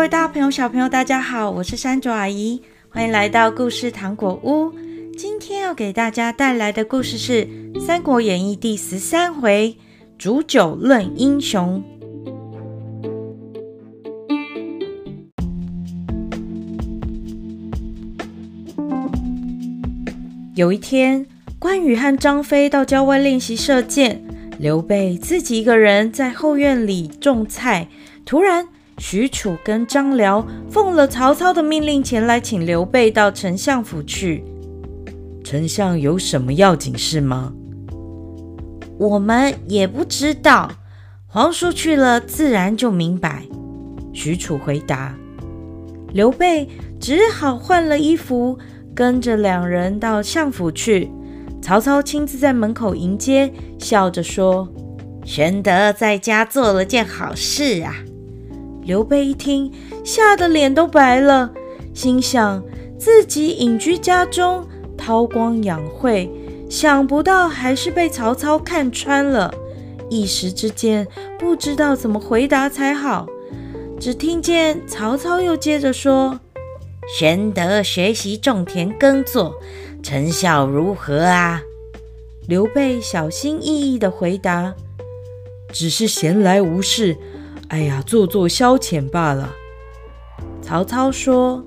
各位大朋友、小朋友，大家好，我是山竹阿姨，欢迎来到故事糖果屋。今天要给大家带来的故事是《三国演义》第十三回“煮酒论英雄”。有一天，关羽和张飞到郊外练习射箭，刘备自己一个人在后院里种菜。突然，许褚跟张辽奉了曹操的命令前来请刘备到丞相府去。丞相有什么要紧事吗？我们也不知道，皇叔去了自然就明白。许褚回答。刘备只好换了衣服，跟着两人到相府去。曹操亲自在门口迎接，笑着说：“玄德在家做了件好事啊。”刘备一听，吓得脸都白了，心想自己隐居家中，韬光养晦，想不到还是被曹操看穿了。一时之间，不知道怎么回答才好。只听见曹操又接着说：“玄德学习种田耕作，成效如何啊？”刘备小心翼翼地回答：“只是闲来无事。”哎呀，做做消遣罢了。曹操说：“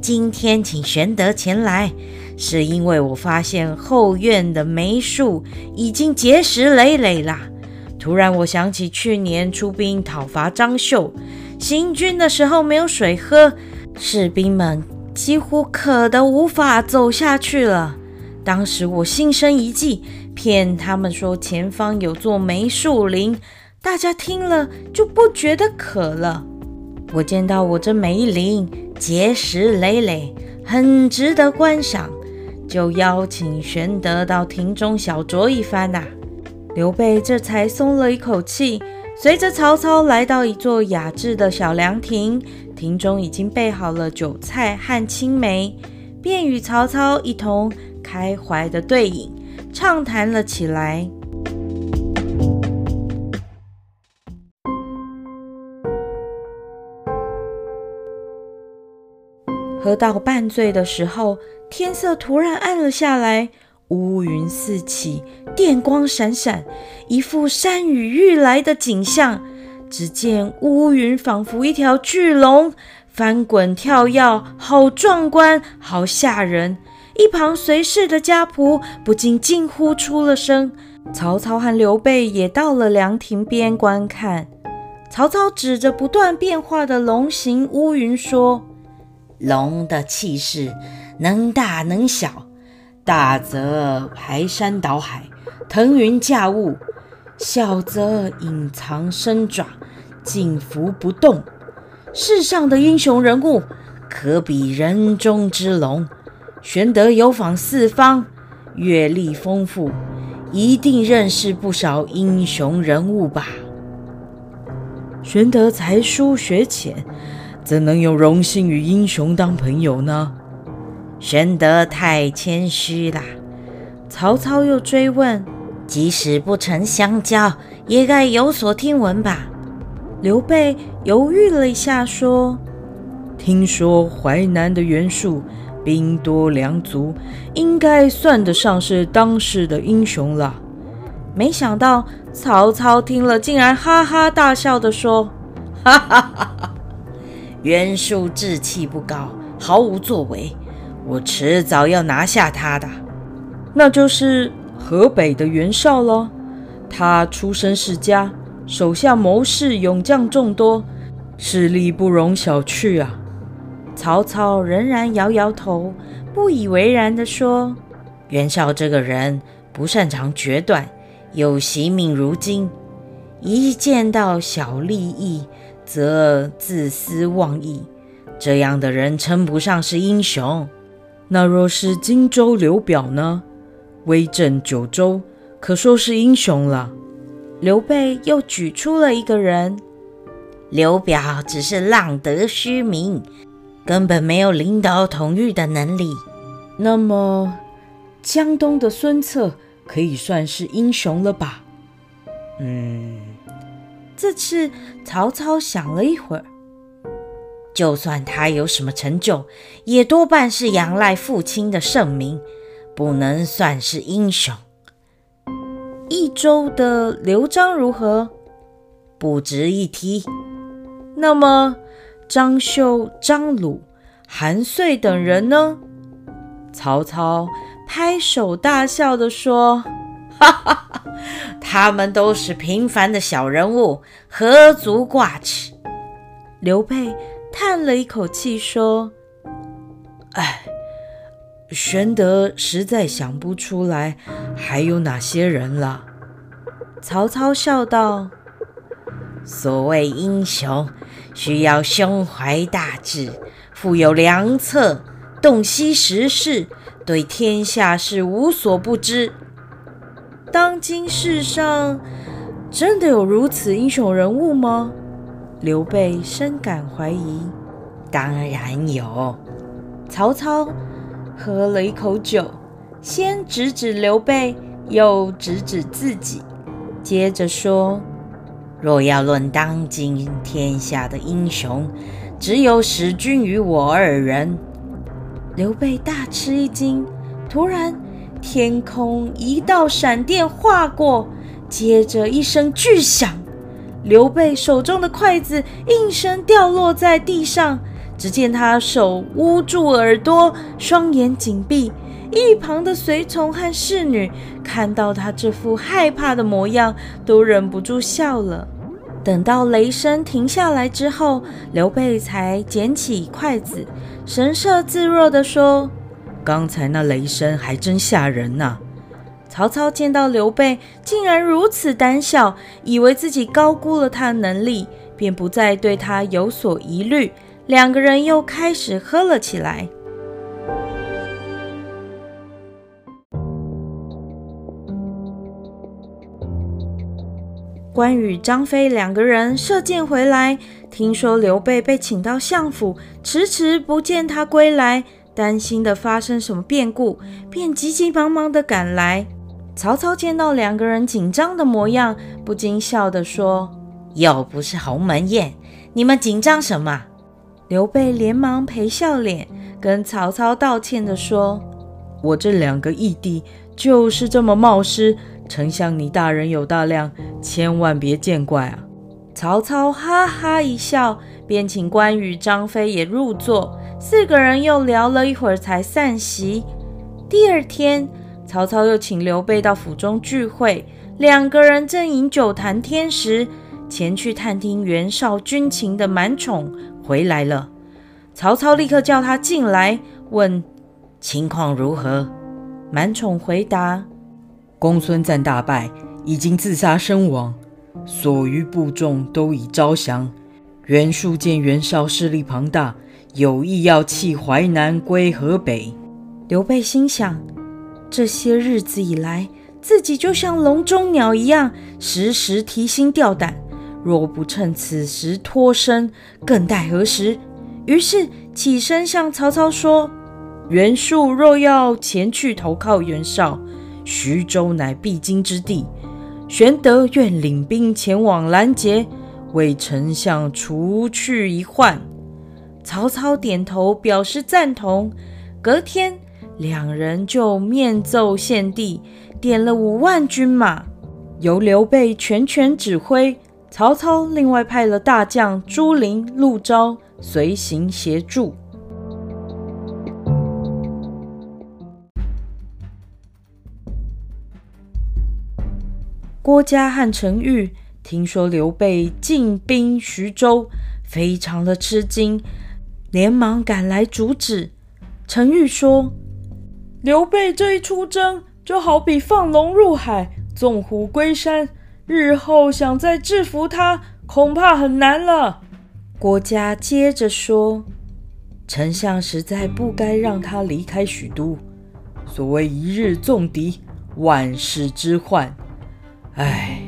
今天请玄德前来，是因为我发现后院的梅树已经结实累累啦。突然，我想起去年出兵讨伐张绣，行军的时候没有水喝，士兵们几乎渴得无法走下去了。当时我心生一计，骗他们说前方有座梅树林。”大家听了就不觉得渴了。我见到我这梅林结实累累，很值得观赏，就邀请玄德到亭中小酌一番呐、刘备这才松了一口气，随着曹操来到一座雅致的小凉亭，亭中已经备好了酒菜和青梅，便与曹操一同开怀的对饮，畅谈了起来。到半醉的时候，天色突然暗了下来，乌云四起，电光闪闪，一副山雨欲来的景象。只见乌云仿佛一条巨龙，翻滚跳跃，好壮观，好吓人。一旁随侍的家仆不禁惊呼出了声。曹操和刘备也到了凉亭边观看。曹操指着不断变化的龙形乌云说。龙的气势能大能小，大则排山倒海，腾云驾雾；小则隐藏身爪，静伏不动。世上的英雄人物，可比人中之龙。玄德游访四方，阅历丰富，一定认识不少英雄人物吧？玄德才疏学浅。怎能有荣幸与英雄当朋友呢？玄德太谦虚了。曹操又追问：“即使不曾相交，也该有所听闻吧？”刘备犹豫了一下，说：“听说淮南的袁术兵多粮足，应该算得上是当世的英雄了。”没想到曹操听了，竟然哈哈大笑地说：“哈哈哈哈！”袁术志气不高，毫无作为，我迟早要拿下他的。那就是河北的袁绍了。他出身世家，手下谋士勇将众多，势力不容小觑啊。曹操仍然摇摇头，不以为然地说：“袁绍这个人不擅长决断，又惜命如金，一见到小利益。”则自私妄义，这样的人称不上是英雄。那若是荆州刘表呢？威震九州，可说是英雄了。刘备又举出了一个人，刘表只是浪得虚名，根本没有领导统御的能力。那么，江东的孙策可以算是英雄了吧？嗯。这次曹操想了一会儿，就算他有什么成就，也多半是仰赖父亲的盛名，不能算是英雄。益州的刘璋如何？不值一提。那么张绣、张鲁、韩遂等人呢？曹操拍手大笑地说：“哈哈哈，他们都是平凡的小人物，何足挂齿。”刘备。叹了一口气，说：“哎，玄德实在想不出来还有哪些人了。”曹操笑道：“所谓英雄，需要胸怀大志，富有良策，洞悉时事，对天下事无所不知。当今世上真的有如此英雄人物吗？”刘备深感怀疑。当然有。曹操喝了一口酒，先指指刘备，又指指自己，接着说：“若要论当今天下的英雄，只有使君与我二人。”刘备大吃一惊，突然天空一道闪电划过，接着一声巨响。刘备手中的筷子应声掉落在地上，只见他手捂住耳朵，双眼紧闭。一旁的随从和侍女看到他这副害怕的模样，都忍不住笑了。等到雷声停下来之后，刘备才捡起筷子，神色自若地说：“刚才那雷声还真吓人呐。”曹操见到刘备竟然如此胆小，以为自己高估了他的能力，便不再对他有所疑虑。两个人又开始喝了起来。关羽、张飞两个人射箭回来，听说刘备被请到相府，迟迟不见他归来，担心的发生什么变故，便急急忙忙的赶来。曹操见到两个人紧张的模样，不禁笑的说：“又不是鸿门宴，你们紧张什么？”刘备连忙陪笑脸，跟曹操道歉的说：“我这两个义弟就是这么冒失，丞相你大人有大量，千万别见怪啊。”曹操哈哈一笑，便请关羽、张飞也入座，四个人又聊了一会儿才散席。第二天。曹操又请刘备到府中聚会，两个人正饮酒谈天时，前去探听袁绍军情的满宠回来了。曹操立刻叫他进来，问情况如何。满宠回答：公孙瓒大败，已经自杀身亡，所余部众都已招降。袁术见袁绍势力庞大，有意要弃淮南归河北。刘备心想。这些日子以来，自己就像笼中鸟一样，时时提心吊胆。若不趁此时脱身，更待何时？于是起身向曹操说：“袁术若要前去投靠袁绍，徐州乃必经之地。玄德愿领兵前往拦截，为丞相除去一患。”曹操点头表示赞同。隔天。两人就面奏献帝，点了五万军马，由刘备全权指挥。曹操另外派了大将朱灵、陆昭随行协助。郭嘉和程昱听说刘备进兵徐州，非常的吃惊，连忙赶来阻止。程昱说。刘备这一出征，就好比放龙入海，纵虎归山。日后想再制服他，恐怕很难了。郭嘉接着说：“丞相实在不该让他离开许都。所谓一日纵敌，万世之患。唉。”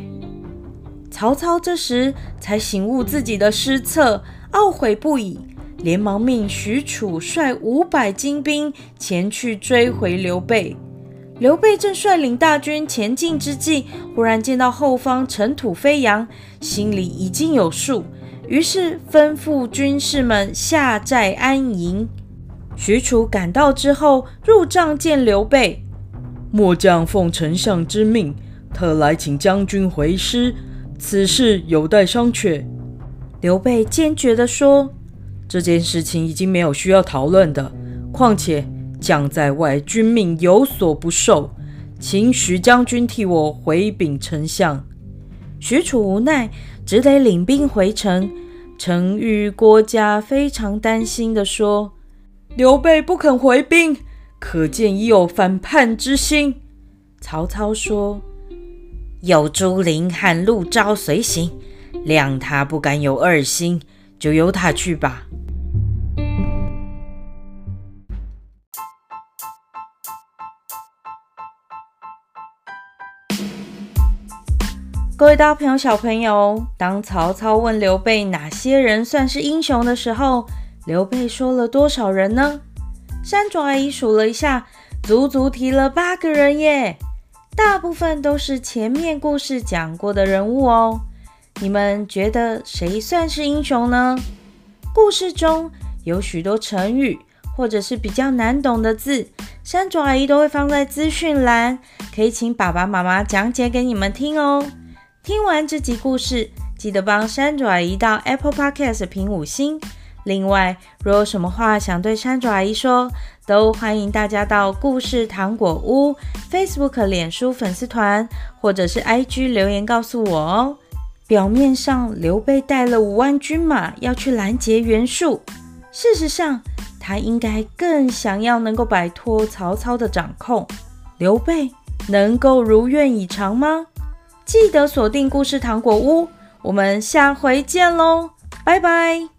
曹操这时才醒悟自己的失策，懊悔不已。连忙命许褚率五百精兵前去追回刘备。刘备正率领大军前进之际，忽然见到后方尘土飞扬，心里已经有数，于是吩咐军士们下寨安营。许褚赶到之后，入帐见刘备。末将奉丞相之命，特来请将军回师，此事有待商榷。刘备坚决地说：“这件事情已经没有需要讨论的。况且将在外，君命有所不受，请许将军替我回禀丞相。”许褚无奈，只得领兵回城。程昱、郭嘉非常担心地说：“刘备不肯回兵。”可见已有反叛之心。曹操说：“有朱灵和陆昭随行，谅他不敢有二心，就由他去吧。”各位大朋友、小朋友，当曹操问刘备哪些人算是英雄的时候，刘备说了多少人呢？山竹阿姨数了一下，足足提了八个人耶，大部分都是前面故事讲过的人物哦。你们觉得谁算是英雄呢？故事中有许多成语或者是比较难懂的字，山竹阿姨都会放在资讯栏，可以请爸爸妈妈讲解给你们听哦。听完这集故事，记得帮山竹阿姨到 Apple Podcast 评五星。另外，若有什么话想对山竹阿姨说，都欢迎大家到故事糖果屋 Facebook、脸书粉丝团，或者是 IG 留言告诉我哦。表面上，刘备带了五万军马要去拦截袁术，事实上，他应该更想要能够摆脱曹操的掌控。刘备能够如愿以偿吗？记得锁定故事糖果屋，我们下回见喽，拜拜。